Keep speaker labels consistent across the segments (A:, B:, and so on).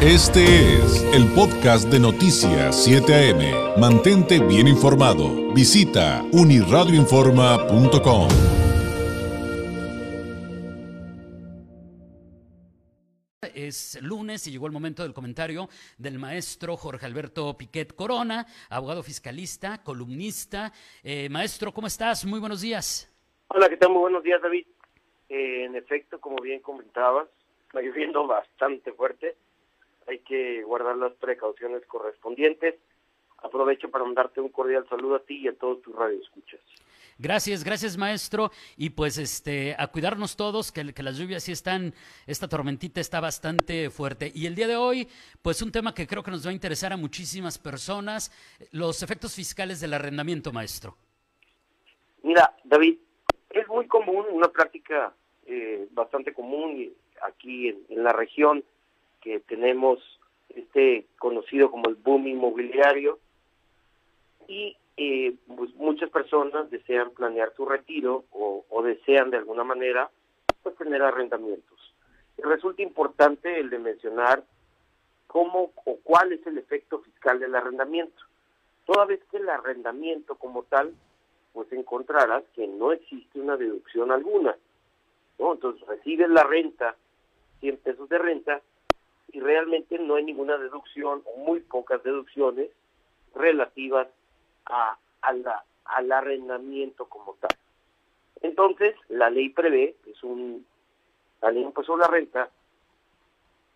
A: Este es el podcast de Noticias 7 AM. Mantente bien informado. Visita uniradioinforma.com.
B: Es lunes y llegó el momento del comentario del maestro Jorge Alberto Piquet Corona, abogado fiscalista, columnista. Eh, maestro, ¿cómo estás? Muy buenos días.
C: Hola, ¿qué tal? Muy buenos días, David. Eh, en efecto, como bien comentabas, está lloviendo bastante fuerte hay que guardar las precauciones correspondientes. Aprovecho para mandarte un cordial saludo a ti y a todos tus radioescuchas.
B: Gracias, gracias maestro. Y pues este, a cuidarnos todos, que, que, las lluvias sí están, esta tormentita está bastante fuerte. Y el día de hoy, pues un tema que creo que nos va a interesar a muchísimas personas, los efectos fiscales del arrendamiento, maestro.
C: Mira, David, es muy común, una práctica eh, bastante común aquí en, en la región, que tenemos este conocido como el boom inmobiliario y eh, pues muchas personas desean planear su retiro o, desean de alguna manera pues, tener arrendamientos. Resulta importante el de mencionar cómo o cuál es el efecto fiscal del arrendamiento. Toda vez que el arrendamiento como tal, pues encontrarás que no existe una deducción alguna. ¿no? Entonces recibes la renta, 100 pesos de renta, y realmente no hay ninguna deducción o muy pocas deducciones relativas a, al arrendamiento como tal. Entonces, la ley prevé, es un, la ley impuesto la renta,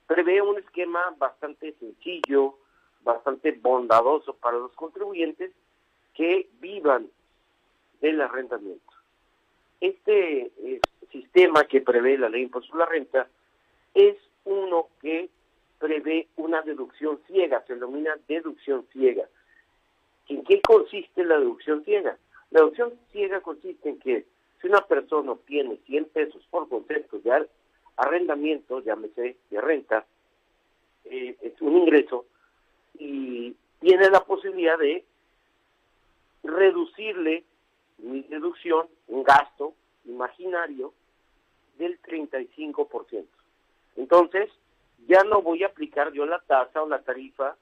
C: prevé un esquema bastante sencillo, bastante bondadoso para los contribuyentes que vivan del arrendamiento. Este eh, sistema que prevé la ley impuesto la renta es uno que prevé una deducción ciega, se denomina deducción ciega. ¿En qué consiste la deducción ciega? La deducción ciega consiste en que si una persona obtiene 100 pesos por concepto de arrendamiento, llámese de renta, eh, es un ingreso, y tiene la posibilidad de reducirle mi deducción, un gasto imaginario del 35%. Entonces, ya no voy a aplicar yo la tasa o la tarifa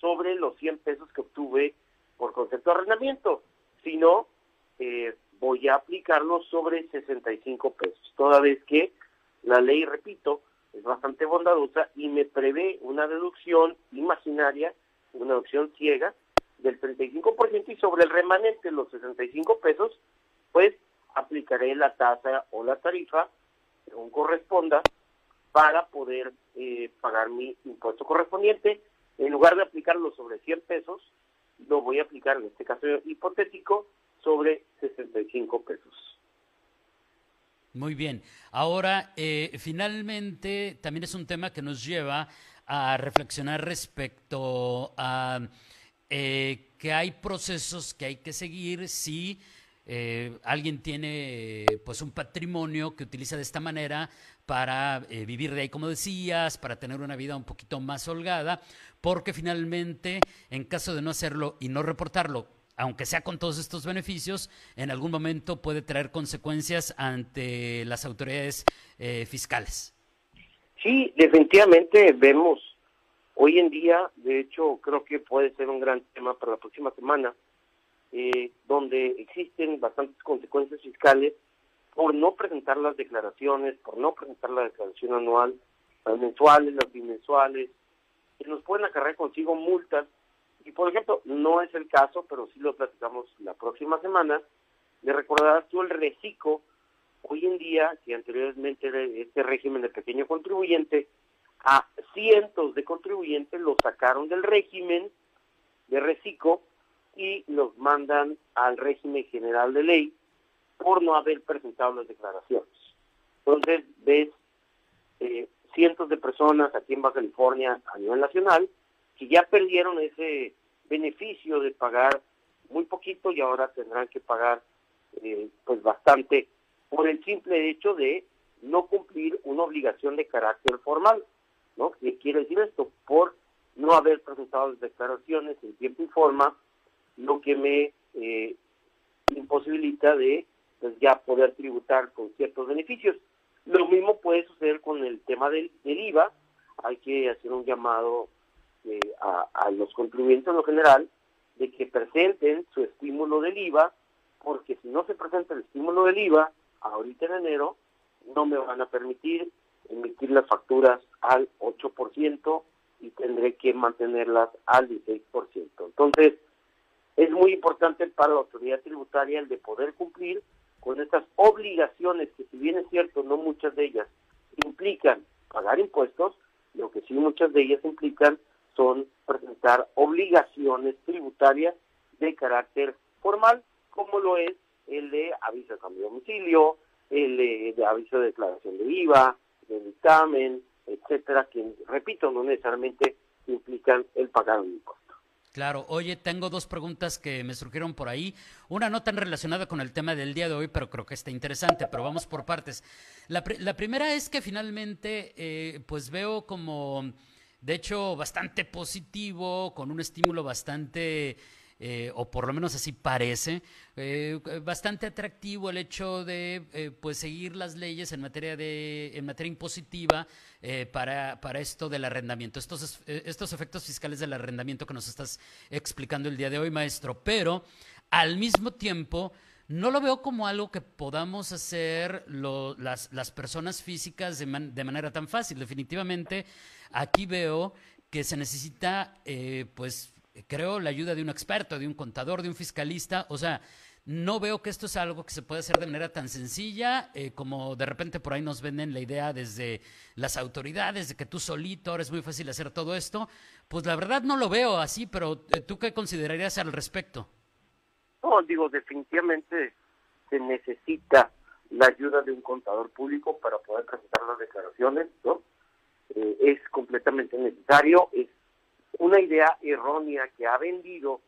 C: sobre los 100 pesos que obtuve por concepto de arrendamiento, sino eh, voy a aplicarlo sobre 65 pesos, toda vez que la ley, repito, es bastante bondadosa y me prevé una deducción imaginaria, una deducción ciega del 35% y sobre el remanente, los 65 pesos, pues aplicaré la tasa o la tarifa según corresponda para poder eh, pagar mi impuesto correspondiente. En lugar de aplicarlo sobre 100 pesos, lo voy a aplicar en este caso hipotético sobre 65 pesos.
B: Muy bien. Ahora, eh, finalmente, también es un tema que nos lleva a reflexionar respecto a eh, que hay procesos que hay que seguir si eh, alguien tiene pues un patrimonio que utiliza de esta manera para eh, vivir de ahí, como decías, para tener una vida un poquito más holgada, porque finalmente, en caso de no hacerlo y no reportarlo, aunque sea con todos estos beneficios, en algún momento puede traer consecuencias ante las autoridades eh, fiscales.
C: Sí, definitivamente vemos hoy en día, de hecho creo que puede ser un gran tema para la próxima semana, eh, donde existen bastantes consecuencias fiscales por no presentar las declaraciones, por no presentar la declaración anual, las mensuales, las bimensuales, que nos pueden acarrear consigo multas. Y por ejemplo, no es el caso, pero sí lo platicamos la próxima semana, le recordarás tú el reciclo, hoy en día, que anteriormente era este régimen de pequeño contribuyente, a cientos de contribuyentes lo sacaron del régimen de reciclo y los mandan al régimen general de ley por no haber presentado las declaraciones. Entonces, ves eh, cientos de personas aquí en Baja California a nivel nacional que ya perdieron ese beneficio de pagar muy poquito y ahora tendrán que pagar eh, pues bastante por el simple hecho de no cumplir una obligación de carácter formal, ¿no? ¿Qué quiere decir esto? Por no haber presentado las declaraciones en tiempo y forma, lo que me eh, imposibilita de pues, ya poder tributar con ciertos beneficios. Lo mismo puede suceder con el tema del, IVA. hay que hacer un llamado eh, a, a los contribuyentes en lo general de que presenten su estímulo del IVA, porque si no se presenta el estímulo del IVA, ahorita en enero, no me van a permitir emitir las facturas al 8% y tendré que mantenerlas al 16%. Entonces, es muy importante para la autoridad tributaria el de poder cumplir con estas obligaciones que si bien es cierto, no muchas de ellas implican pagar impuestos, lo que sí muchas de ellas implican son presentar obligaciones tributarias de carácter formal, como lo es el de aviso de cambio de domicilio, el de, aviso de declaración de IVA, de dictamen, etcétera, que repito, no necesariamente implican el pagar un impuesto.
B: Claro, oye, tengo dos preguntas que me surgieron por ahí. Una no tan relacionada con el tema del día de hoy, pero creo que está interesante, pero vamos por partes. La, la primera es que finalmente, eh, pues veo como, de hecho, bastante positivo, con un estímulo bastante eh, o por lo menos así parece, eh, bastante atractivo el hecho de eh, pues seguir las leyes en materia de en materia impositiva para, para esto del arrendamiento, estos, estos efectos fiscales del arrendamiento que nos estás explicando el día de hoy, maestro, pero al mismo tiempo no lo veo como algo que podamos hacer las, las, personas físicas de, de, manera tan fácil. Definitivamente, aquí veo que se necesita, pues, creo, la ayuda de un experto, de un contador, de un fiscalista. O sea, no veo que esto es algo que se pueda hacer de manera tan sencilla eh, como de repente por ahí nos venden la idea desde las autoridades de que tú solito ahora es muy fácil hacer todo esto. Pues la verdad no lo veo así, pero eh, ¿tú qué considerarías al respecto?
C: No, digo, definitivamente se necesita la ayuda de un contador público para poder presentar las declaraciones, ¿no? Eh, es completamente necesario, es una idea errónea que ha vendido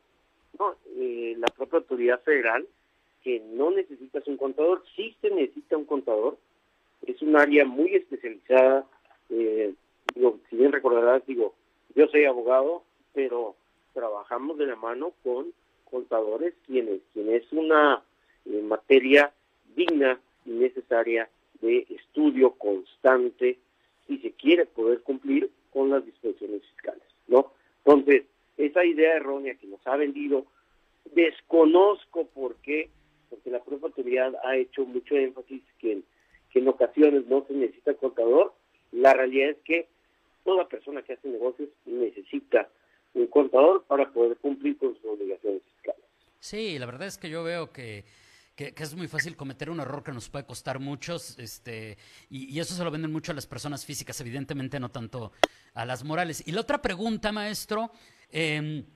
C: eh, la propia autoridad federal, que no necesitas un contador, sí se necesita un contador, es un área muy especializada, eh, digo, si bien recordarás, digo, yo soy abogado, pero trabajamos de la mano con contadores, quienes, quien es una eh, materia digna y necesaria de estudio constante si se quiere poder cumplir con las disposiciones fiscales, ¿no? Entonces, esa idea errónea que nos ha vendido, desconozco por qué, porque la propia autoridad ha hecho mucho énfasis que, que en ocasiones no se necesita contador. La realidad es que toda persona que hace negocios necesita un contador para poder cumplir con sus obligaciones fiscales.
B: Sí, la verdad es que yo veo que que, es muy fácil cometer un error que nos puede costar muchos, este, y, eso se lo venden mucho a las personas físicas, evidentemente no tanto a las morales. Y la otra pregunta, maestro, em,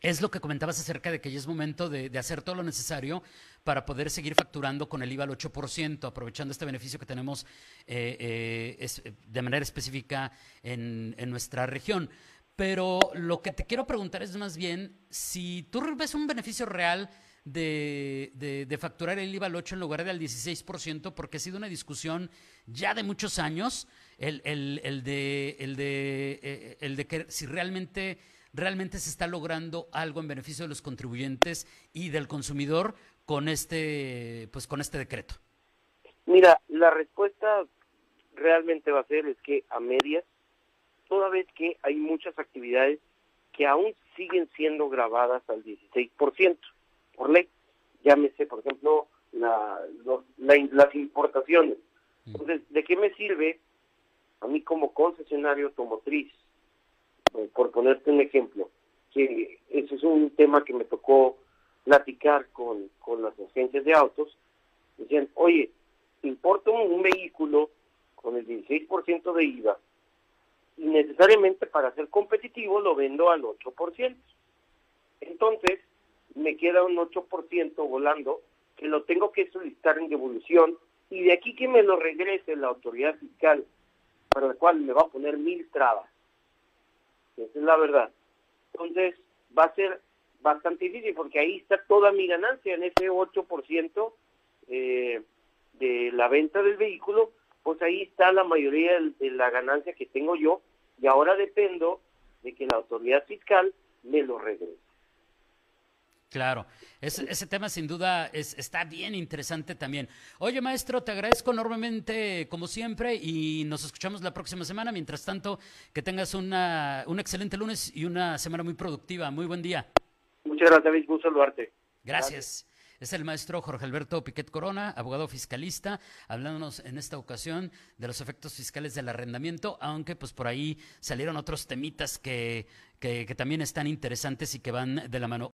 B: es lo que comentabas acerca de que ya es momento de, hacer todo lo necesario para poder seguir facturando con el IVA al 8%, aprovechando este beneficio que tenemos eh, eh, de manera específica en, en nuestra región. Pero lo que te quiero preguntar es más bien si tú ves un beneficio real de, de, facturar el IVA al 8 en lugar del 16%, porque ha sido una discusión ya de muchos años, el, el, el de, el, de, eh, el de que si realmente, realmente se está logrando algo en beneficio de los contribuyentes y del consumidor con este, pues, con este decreto.
C: Mira, la respuesta realmente va a ser es que a medias, toda vez que hay muchas actividades que aún siguen siendo grabadas al 16% por ley. Llámese, por ejemplo, la, las importaciones. Mm. Entonces, ¿de qué me sirve a mí como concesionario automotriz? Eh, por ponerte un ejemplo, que ese es un tema que me tocó platicar con, con las agencias de autos. Decían, oye, importo un, vehículo con el 16% de IVA y necesariamente para ser competitivo lo vendo al 8%. Entonces, me queda un 8% volando que lo tengo que solicitar en devolución y de aquí que me lo regrese la autoridad fiscal, para la cual me va a poner mil trabas. Esa es la verdad. Entonces, va a ser bastante difícil porque ahí está toda mi ganancia en ese 8% eh, de la venta del vehículo, pues ahí está la mayoría de la ganancia que tengo yo y ahora dependo de que la autoridad fiscal me lo regrese.
B: Claro, ese, tema sin duda es, está bien interesante también. Oye, maestro, te agradezco enormemente como siempre y nos escuchamos la próxima semana. Mientras tanto, que tengas una, un excelente lunes y una semana muy productiva. Muy buen día.
C: Muchas gracias, David. Gusto saludarte.
B: Gracias. Es el maestro Jorge Alberto Piquet Corona, abogado fiscalista, hablándonos en esta ocasión de los efectos fiscales del arrendamiento, aunque pues por ahí salieron otros temitas que, que, que también están interesantes y que van de la mano.